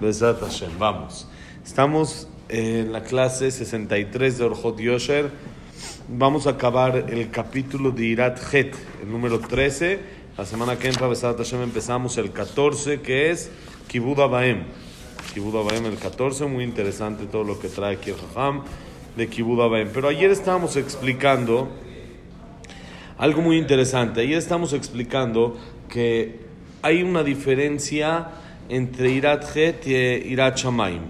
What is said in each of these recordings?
Besat Hashem. Vamos. Estamos en la clase 63 de Orjot Yosher. Vamos a acabar el capítulo de Irat Het, el número 13. La semana que entra, Besat Hashem, empezamos el 14, que es Kibud Abaem. Kibud Abaem, el 14. Muy interesante todo lo que trae aquí el Jajam de Kibud Abaem. Pero ayer estábamos explicando algo muy interesante. Ayer estamos explicando que hay una diferencia entre Irat y Irat Shamaim.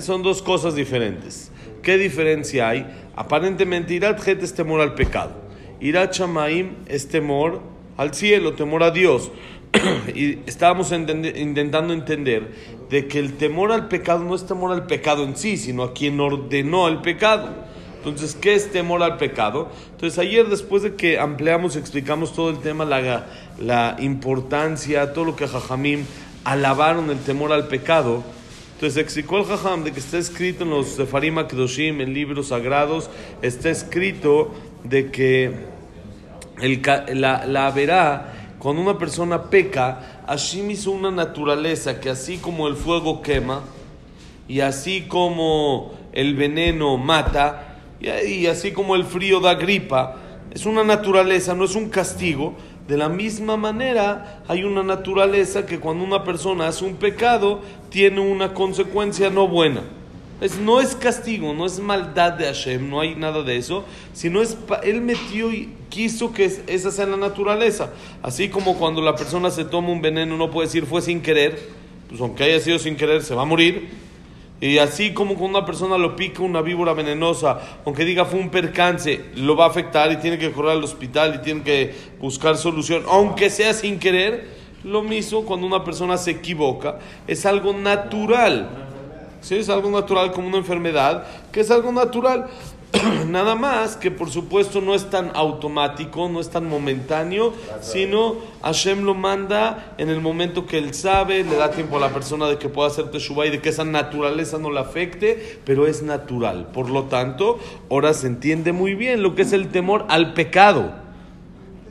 Son dos cosas diferentes. ¿Qué diferencia hay? Aparentemente Irat es temor al pecado. Irat Shamaim es temor al cielo, temor a Dios. y estábamos intentando entender de que el temor al pecado no es temor al pecado en sí, sino a quien ordenó el pecado. Entonces, ¿qué es temor al pecado? Entonces, ayer después de que ampliamos y explicamos todo el tema, la, la importancia, todo lo que Jajamim alabaron el temor al pecado, entonces explicó el Jajam de que está escrito en los Sefarim Kedoshim, en libros sagrados, está escrito de que el, la, la verá, cuando una persona peca, Hashem hizo una naturaleza que así como el fuego quema, y así como el veneno mata, y así como el frío da gripa, es una naturaleza, no es un castigo. De la misma manera, hay una naturaleza que cuando una persona hace un pecado, tiene una consecuencia no buena. Es, no es castigo, no es maldad de Hashem, no hay nada de eso, sino es, él metió y quiso que esa sea la naturaleza. Así como cuando la persona se toma un veneno, no puede decir fue sin querer, pues aunque haya sido sin querer, se va a morir. Y así como cuando una persona lo pica una víbora venenosa, aunque diga fue un percance, lo va a afectar y tiene que correr al hospital y tiene que buscar solución, aunque sea sin querer, lo mismo cuando una persona se equivoca, es algo natural. ¿Sí? Es algo natural como una enfermedad, que es algo natural. Nada más que por supuesto no es tan automático, no es tan momentáneo, sino Hashem lo manda en el momento que él sabe, le da tiempo a la persona de que pueda hacer teshuva y de que esa naturaleza no la afecte, pero es natural. Por lo tanto, ahora se entiende muy bien lo que es el temor al pecado.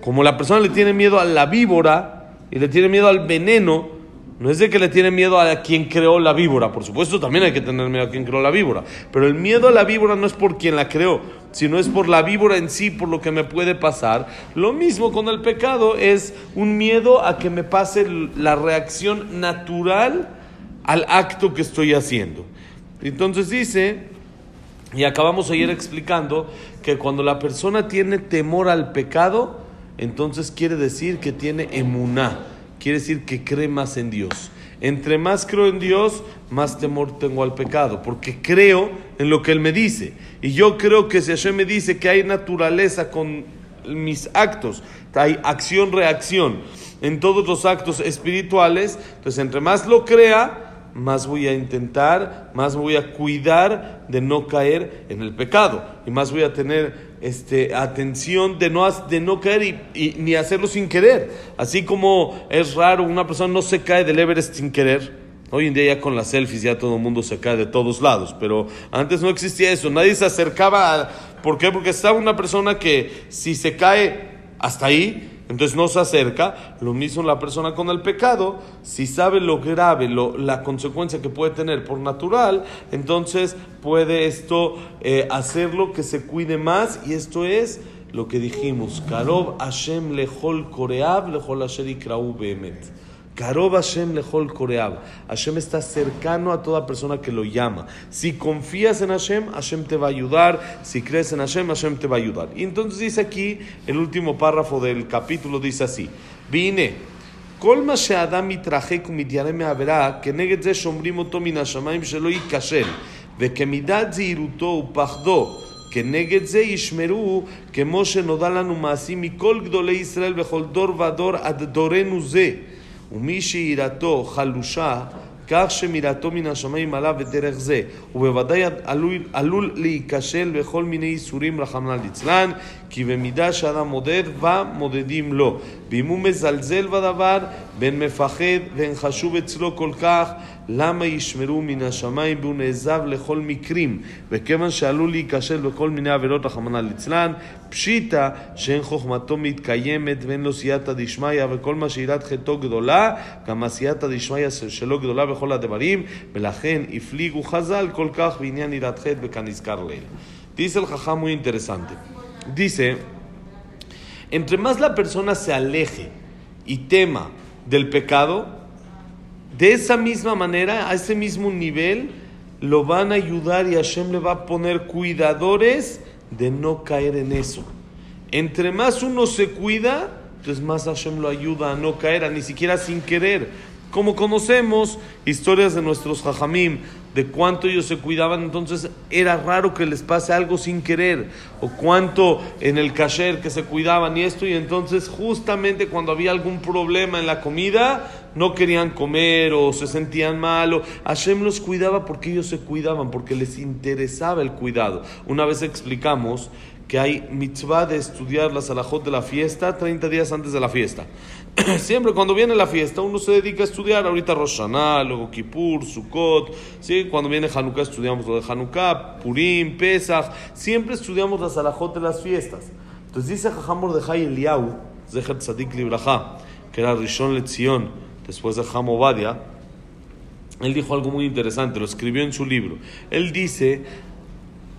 Como la persona le tiene miedo a la víbora y le tiene miedo al veneno, no es de que le tiene miedo a quien creó la víbora, por supuesto también hay que tener miedo a quien creó la víbora, pero el miedo a la víbora no es por quien la creó, sino es por la víbora en sí, por lo que me puede pasar. Lo mismo con el pecado es un miedo a que me pase la reacción natural al acto que estoy haciendo. Entonces dice, y acabamos ayer explicando, que cuando la persona tiene temor al pecado, entonces quiere decir que tiene emuná quiere decir que cree más en Dios. Entre más creo en Dios, más temor tengo al pecado, porque creo en lo que Él me dice. Y yo creo que si Hashem me dice que hay naturaleza con mis actos, hay acción-reacción en todos los actos espirituales, entonces entre más lo crea, más voy a intentar, más voy a cuidar de no caer en el pecado y más voy a tener este, atención de no, de no caer y, ni hacerlo sin querer. Así como es raro, una persona no se cae del Everest sin querer. Hoy en día ya con las selfies ya todo el mundo se cae de todos lados, pero antes no existía eso, nadie se acercaba. A, ¿Por qué? Porque estaba una persona que si se cae hasta ahí, entonces no se acerca. Lo mismo la persona con el pecado, si sabe lo grave, lo, la consecuencia que puede tener por natural, entonces puede esto eh, hacerlo que se cuide más y esto es lo que dijimos, Karov Hashem ikrau behemet. Karob Hashem lechol koreab. Hashem está cercano a toda persona que lo llama. Si confías en Hashem, Hashem te va a ayudar. Si crees en Hashem, Hashem te va a ayudar. Y entonces dice aquí, el último párrafo del capítulo dice así. Vine. כל מה שאדם מתרחק ומתיירא מעבירה, כנגד זה שומרים אותו מן השמיים שלא ייכשל, וכמידת זהירותו ופחדו כנגד זה ישמרו, כמו שנודע לנו מעשים מכל גדולי ישראל בכל דור ודור עד דורנו זה. ומי שיראתו חלושה, כך שמירתו מן השמיים עליו בדרך זה, ובוודאי עלול, עלול להיכשל בכל מיני איסורים רחמנא ליצלן, כי במידה שאדם מודד, ומודדים לו. ואם הוא מזלזל בדבר, בין מפחד ואין חשוב אצלו כל כך, למה ישמרו מן השמיים והוא נעזב לכל מקרים, וכיוון שעלול להיכשל בכל מיני עבירות רחמנא ליצלן, פשיטא שאין חוכמתו מתקיימת ואין לו סייעתא דשמיא, וכל מה שיראת חטאו גדולה, גם הסייעתא דשמיא שלו גדולה בכל הדברים, ולכן הפליגו חז"ל כל כך בעניין יראת חטא וכנזכר לעיל. Dice el jajá muy interesante. Dice, entre más la persona se aleje y tema del pecado, de esa misma manera, a ese mismo nivel, lo van a ayudar y Hashem le va a poner cuidadores de no caer en eso. Entre más uno se cuida, entonces más Hashem lo ayuda a no caer, a ni siquiera sin querer. Como conocemos historias de nuestros jajamim, de cuánto ellos se cuidaban, entonces era raro que les pase algo sin querer, o cuánto en el kasher que se cuidaban y esto, y entonces justamente cuando había algún problema en la comida, no querían comer o se sentían mal, o Hashem los cuidaba porque ellos se cuidaban, porque les interesaba el cuidado. Una vez explicamos que hay mitzvah de estudiar la salahot de la fiesta 30 días antes de la fiesta. Siempre cuando viene la fiesta uno se dedica a estudiar, ahorita Rosh Hashanah, luego Kippur, Sukkot, ¿sí? cuando viene Hanukkah estudiamos lo de Hanukkah, Purim, Pesach, siempre estudiamos la salahot de las fiestas. Entonces dice Jajamor de Hay Eliyahu, Zeher Tzadik Libraja, que era Rishon Lezion, después de Hamobadia, él dijo algo muy interesante, lo escribió en su libro. Él dice,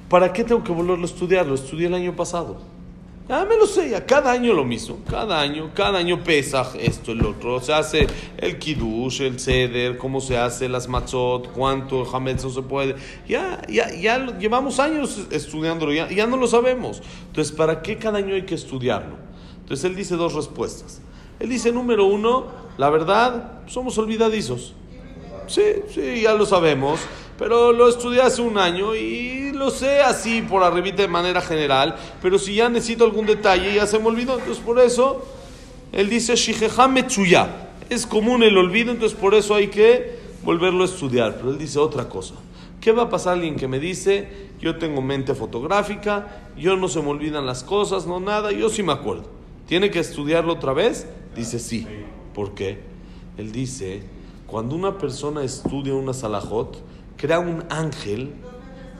¿para qué tengo que volverlo a estudiar? Lo estudié el año pasado. Ya me lo sé, ya cada año lo mismo, cada año, cada año pesa esto, el otro, se hace el kiddush, el ceder, cómo se hace las matzot, cuánto no se puede, ya, ya, ya lo- llevamos años estudiándolo, ya, ya no lo sabemos. Entonces, ¿para qué cada año hay que estudiarlo? Entonces él dice dos respuestas. Él dice, número uno, la verdad, somos olvidadizos. Sí, sí, ya lo sabemos, pero lo estudié hace un año y lo sé así por arribita de manera general, pero si ya necesito algún detalle ya se me olvidó, entonces por eso él dice Shijeja Metsuya, es común el olvido, entonces por eso hay que volverlo a estudiar, pero él dice otra cosa. ¿Qué va a pasar alguien que me dice, yo tengo mente fotográfica, yo no se me olvidan las cosas, no nada, yo sí me acuerdo? ¿Tiene que estudiarlo otra vez? Dice sí. ¿Por qué? Él dice, cuando una persona estudia una salahot, crea un ángel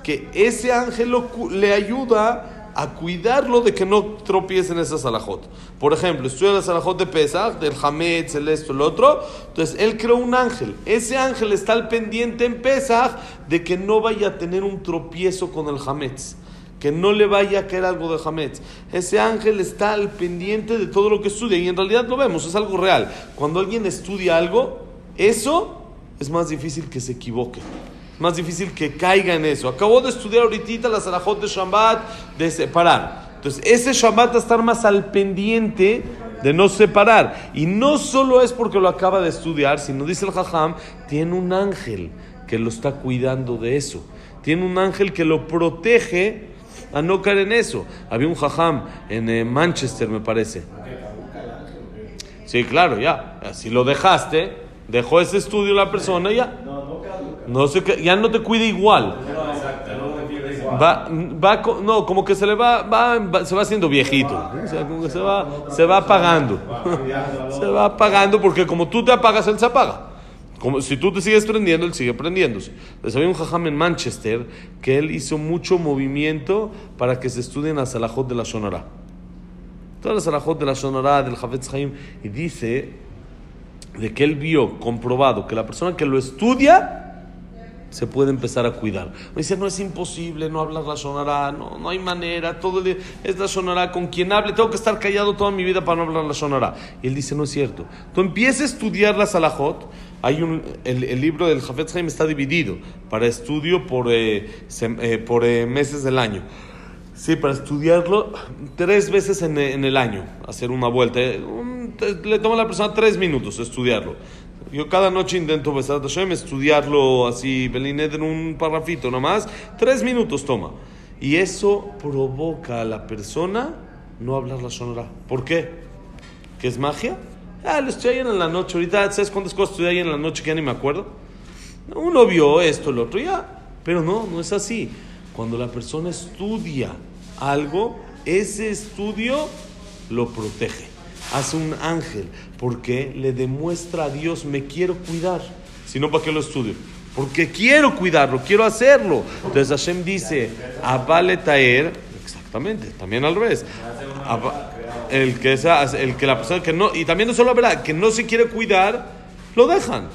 que ese ángel le ayuda a cuidarlo de que no tropiece en esa salahot. Por ejemplo, estudia la salahot de Pesach, del Hametz, el esto, el otro. Entonces, él creó un ángel. Ese ángel está al pendiente en Pesach de que no vaya a tener un tropiezo con el Hametz. Que no le vaya a caer algo de Hametz. Ese ángel está al pendiente de todo lo que estudia. Y en realidad lo vemos, es algo real. Cuando alguien estudia algo, eso es más difícil que se equivoque. Más difícil que caiga en eso. Acabó de estudiar ahorita la Sarajot de Shabbat, de separar. Entonces, ese Shabbat va a estar más al pendiente de no separar. Y no solo es porque lo acaba de estudiar, sino dice el Jajam, tiene un ángel que lo está cuidando de eso. Tiene un ángel que lo protege a no caer en eso. Había un Jajam en eh, Manchester, me parece. Sí, claro, ya. Si lo dejaste, dejó ese estudio la persona, ya. No se, ca- ya no te cuida igual. Va, va, no, como que se le va, va, va- se va haciendo viejito. O sea, como que se va, se va apagando. se va apagando porque como tú te apagas, él se apaga. Como si tú te sigues prendiendo, él sigue prendiéndose. Entonces había un jajam en Manchester que él hizo mucho movimiento para que se estudien las alajot de la Shonara. Todas las alajot de la Shonara, del Havetz Haim, y dice de que él vio, comprobado, que la persona que lo estudia se puede empezar a cuidar. Me dice, no es imposible, no hablas la sonará, no, no hay manera, todo el es la sonará, con quien hable, tengo que estar callado toda mi vida para no hablar la sonará. Y él dice, no es cierto. Tú empiezas a estudiar la salahot, hay un, el, el libro del Jafet Haim está dividido para estudio por, eh, sem- eh, por eh, meses del año. Sí, para estudiarlo tres veces en, en el año, hacer una vuelta. eh, un- le toma a la persona tres minutos estudiarlo. Yo cada noche intento Besat Hashem estudiarlo así, Belinet en un parrafito nomás. Tres minutos toma. Y eso provoca a la persona no hablar la sonora. ¿Por qué? ¿Que es magia? Ah, lo estoy ahí en la noche. Ahorita, ¿sabes cuántas cosas estudié ahí en la noche que ya ni me acuerdo? Uno vio esto, el otro, ya. Pero no, no es así. Cuando la persona estudia algo, ese estudio lo protege. Hace un ángel, porque le demuestra a Dios, me quiero cuidar. Si no, ¿para qué lo estudio? Porque quiero cuidarlo, quiero hacerlo. Entonces Hashem dice, Abale Taer, exactamente, también al revés. El que, esa, el que la persona que no, y también no solo verdad, que no se quiere cuidar, lo dejan.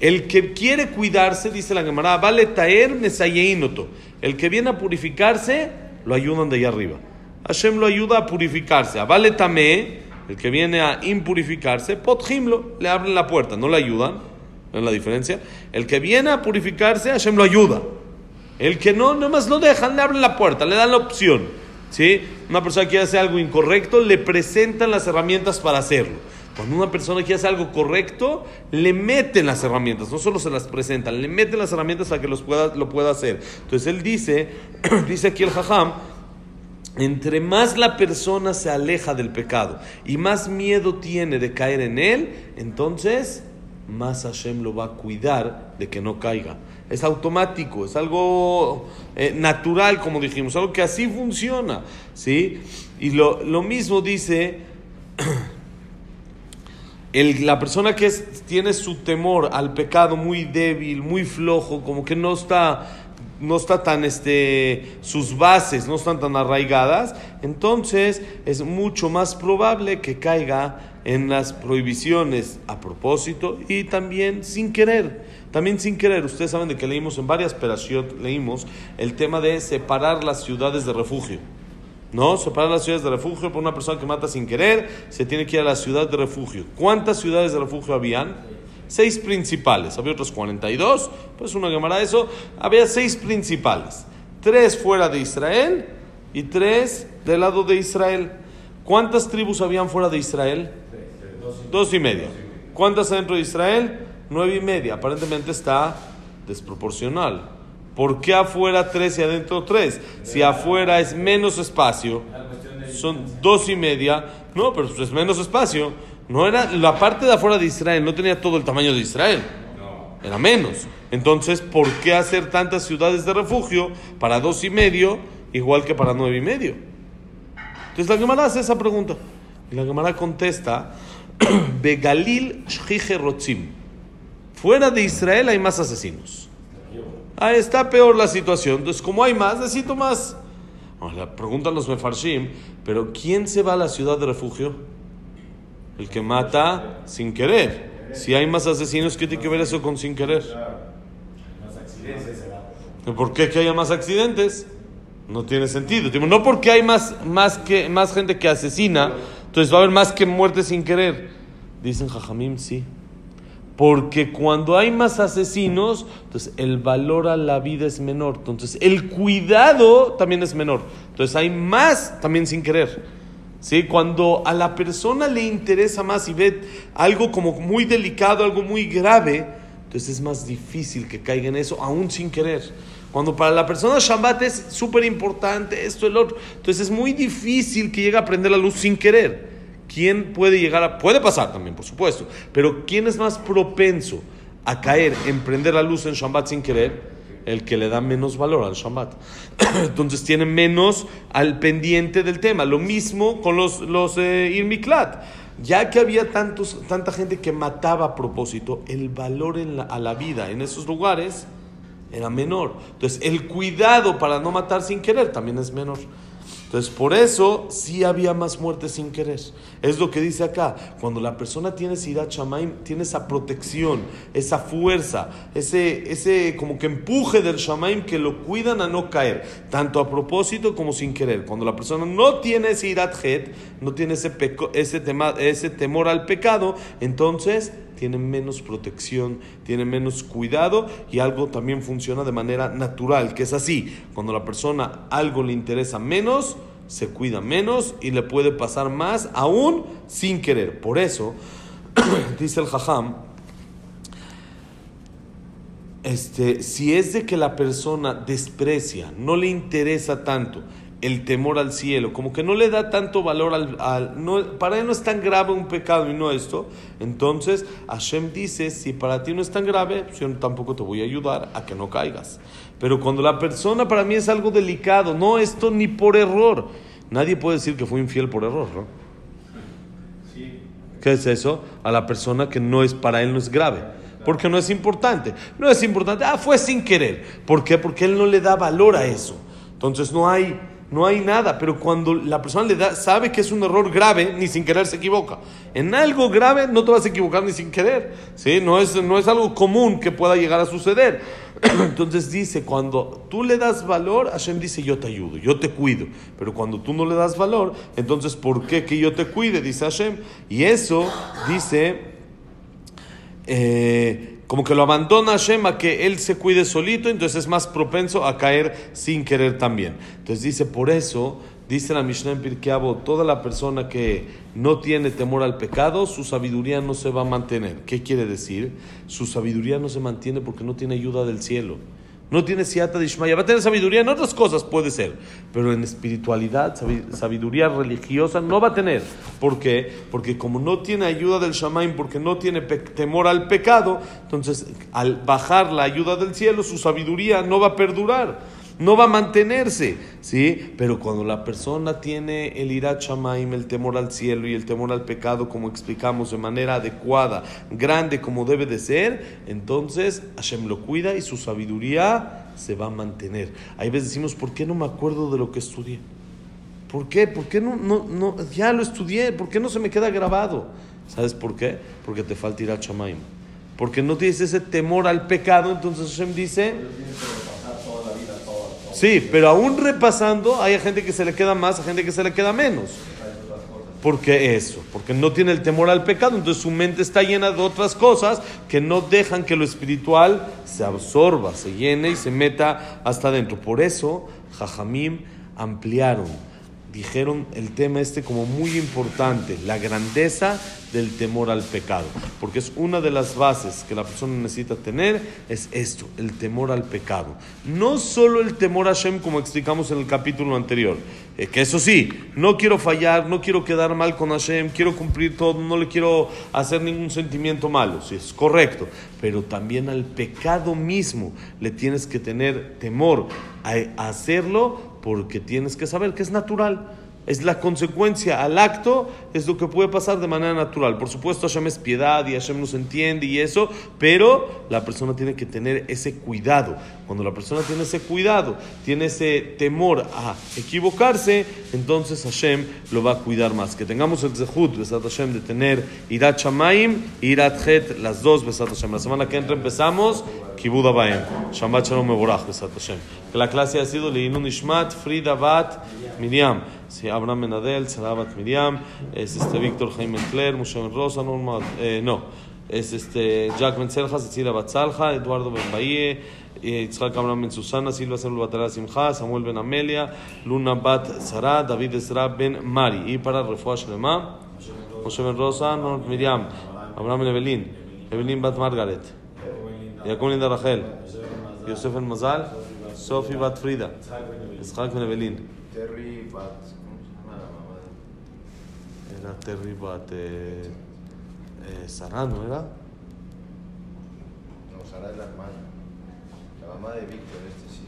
El que quiere cuidarse, dice la Gemara, vale taer mesayeinoto. El que viene a purificarse, lo ayudan de allá arriba. Hashem lo ayuda a purificarse. A vale tamé, el que viene a impurificarse, potjimlo, le abren la puerta, no le ayudan. ¿No es la diferencia? El que viene a purificarse, Hashem lo ayuda. El que no, nomás lo dejan, le abren la puerta, le dan la opción. ¿Sí? Una persona que quiere hacer algo incorrecto, le presentan las herramientas para hacerlo. Cuando una persona quiere hacer algo correcto, le meten las herramientas, no solo se las presentan, le meten las herramientas para que los pueda, lo pueda hacer. Entonces él dice, dice aquí el jajam, entre más la persona se aleja del pecado y más miedo tiene de caer en él, entonces más Hashem lo va a cuidar de que no caiga. Es automático, es algo eh, natural, como dijimos, algo que así funciona. ¿sí? Y lo, lo mismo dice el, la persona que tiene su temor al pecado muy débil, muy flojo, como que no está no está tan este sus bases no están tan arraigadas, entonces es mucho más probable que caiga en las prohibiciones a propósito y también sin querer. También sin querer, ustedes saben de que leímos en varias perashiot, leímos el tema de separar las ciudades de refugio. ¿No? Separar las ciudades de refugio por una persona que mata sin querer, se tiene que ir a la ciudad de refugio. ¿Cuántas ciudades de refugio habían? Seis principales. Había otros 42, pues una de eso. Había seis principales. Tres fuera de Israel y tres del lado de Israel. ¿Cuántas tribus habían fuera de Israel? Dos y media. ¿Cuántas dentro de Israel? Nueve y media. Aparentemente está desproporcional. ¿Por qué afuera tres y adentro tres? Si afuera es menos espacio, son dos y media, no, pero es menos espacio. No era la parte de afuera de Israel, no tenía todo el tamaño de Israel. Era menos. Entonces, ¿por qué hacer tantas ciudades de refugio para dos y medio igual que para nueve y medio? Entonces la Gemara hace esa pregunta. Y la Gemara contesta, Begalil Rotzim. Fuera de Israel hay más asesinos. Ahí está peor la situación. Entonces, como hay más, necesito más. La preguntan los mefarshim, pero ¿quién se va a la ciudad de refugio? El que mata sin querer. Si hay más asesinos, ¿qué tiene que ver eso con sin querer? ¿Por qué que haya más accidentes? No tiene sentido. No porque hay más, más, que, más gente que asesina, entonces va a haber más que muertes sin querer. Dicen Jajamim, sí. Porque cuando hay más asesinos, entonces el valor a la vida es menor. Entonces el cuidado también es menor. Entonces hay más también sin querer. ¿Sí? Cuando a la persona le interesa más y ve algo como muy delicado, algo muy grave, entonces es más difícil que caiga en eso, aún sin querer. Cuando para la persona Shabbat es súper importante, esto, el otro, entonces es muy difícil que llegue a prender la luz sin querer. ¿Quién puede llegar a.? Puede pasar también, por supuesto. Pero ¿quién es más propenso a caer, en prender la luz en Shabbat sin querer? El que le da menos valor al Shabbat. Entonces tiene menos al pendiente del tema. Lo mismo con los, los eh, Irmiklat. Ya que había tantos, tanta gente que mataba a propósito, el valor a la vida en esos lugares era menor. Entonces el cuidado para no matar sin querer también es menor. Entonces, por eso sí había más muertes sin querer. Es lo que dice acá. Cuando la persona tiene Sirat Shamaim, tiene esa protección, esa fuerza, ese, ese como que empuje del Shamaim que lo cuidan a no caer, tanto a propósito como sin querer. Cuando la persona no tiene Sirat Het, no tiene ese, ese, tema, ese temor al pecado, entonces tiene menos protección, tiene menos cuidado y algo también funciona de manera natural, que es así. Cuando la persona algo le interesa menos, se cuida menos y le puede pasar más aún sin querer. Por eso, dice el jajam, este, si es de que la persona desprecia, no le interesa tanto el temor al cielo, como que no le da tanto valor al... no, para él no es tan grave un pecado y no esto, entonces Hashem dice, si para ti no es tan grave, yo tampoco te voy a ayudar a que no caigas. Pero cuando la persona para mí es algo delicado, no esto ni por error, nadie puede decir que fue infiel por error, ¿no? ¿Qué es eso? A la persona que no es para él no es grave. porque no es importante. No es importante, ah, fue sin querer. ¿Por qué? Porque él no le da valor a eso. Entonces no hay, no hay nada, pero cuando la persona le da, sabe que es un error grave, ni sin querer se equivoca. En algo grave no te vas a equivocar ni sin querer, ¿sí? No es, no es algo común que pueda llegar a suceder. Entonces dice, cuando tú le das valor, Hashem dice, yo te ayudo, yo te cuido. Pero cuando tú no le das valor, entonces, ¿por qué que yo te cuide? Dice Hashem. Y eso dice... Eh, como que lo abandona Hashem a que él se cuide solito, entonces es más propenso a caer sin querer también. Entonces dice, por eso, dice la Mishnah en Pirkei toda la persona que no tiene temor al pecado, su sabiduría no se va a mantener. ¿Qué quiere decir? Su sabiduría no se mantiene porque no tiene ayuda del cielo no tiene siata de Ishmael, va a tener sabiduría en otras cosas, puede ser, pero en espiritualidad, sabiduría religiosa no va a tener. ¿Por qué? Porque como no tiene ayuda del Shamaim, porque no tiene temor al pecado, entonces al bajar la ayuda del cielo, su sabiduría no va a perdurar no va a mantenerse, ¿sí? Pero cuando la persona tiene el irat shamaim, el temor al cielo y el temor al pecado, como explicamos, de manera adecuada, grande como debe de ser, entonces Hashem lo cuida y su sabiduría se va a mantener. Hay veces decimos, ¿por qué no me acuerdo de lo que estudié? ¿Por qué? ¿Por qué no, no, no, ya lo estudié? ¿Por qué no se me queda grabado? ¿Sabes por qué? Porque te falta irat shamaim. Porque no tienes ese temor al pecado, entonces Hashem dice... Sí, pero aún repasando, hay gente que se le queda más, hay gente que se le queda menos. ¿Por qué eso? Porque no tiene el temor al pecado, entonces su mente está llena de otras cosas que no dejan que lo espiritual se absorba, se llene y se meta hasta adentro. Por eso, Jajamim ampliaron dijeron el tema este como muy importante, la grandeza del temor al pecado, porque es una de las bases que la persona necesita tener, es esto, el temor al pecado. No solo el temor a Hashem como explicamos en el capítulo anterior, eh, que eso sí, no quiero fallar, no quiero quedar mal con Hashem, quiero cumplir todo, no le quiero hacer ningún sentimiento malo, si es correcto, pero también al pecado mismo le tienes que tener temor a hacerlo porque tienes que saber que es natural. Es la consecuencia al acto, es lo que puede pasar de manera natural. Por supuesto, Hashem es piedad y Hashem nos entiende y eso, pero la persona tiene que tener ese cuidado. Cuando la persona tiene ese cuidado, tiene ese temor a equivocarse, entonces Hashem lo va a cuidar más. Que tengamos el zehut, Besat Hashem, de tener Irat Shamaim y Irat Het, las dos Besat Hashem. La semana que entra empezamos Kibud Abaem. Shabbat Shalom Mevorach, Besat Hashem. Que la clase ha sido Leinun Ishmat, Frida Bat, Miriam. Sí, Abraham Menadel, Sarabat Miriam, es este Víctor Jaime Cler, Moshe Rosa, Norma, eh, no, es este Jack Ben Selja, Cecilia Batzalja, Eduardo Ben Bahie, Yitzhak Abraham Ben Susana, Silva Selva Batara Simcha, Samuel Ben Amelia, Luna Bat Sara, David Ezra Ben Mari. Y para Refuah Shlema, Moshe Ben Rosa, Norma Miriam, Abraham Ben Evelyn, Evelyn Bat Margaret, Jacob Linda Rachel, Yosef Ben Mazal, Sophie Bat Frida, Yitzhak Ben Evelyn. Terry Bat, ¿cómo se llama la mamá? Era Terry Bat eh, eh, Sara, ¿no era? No, Sara es la hermana. La mamá de Víctor, este sí.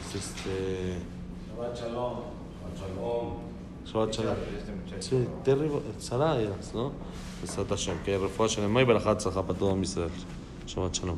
Es este. Shabbat Shalom. Shabbat Shabbat Shalom. Este. Sí, Terry Bat- Sara eras, ¿no? Hashem. Que refuah Shalem y Berachat Zaha para todo Israel. Shabbat Shalom.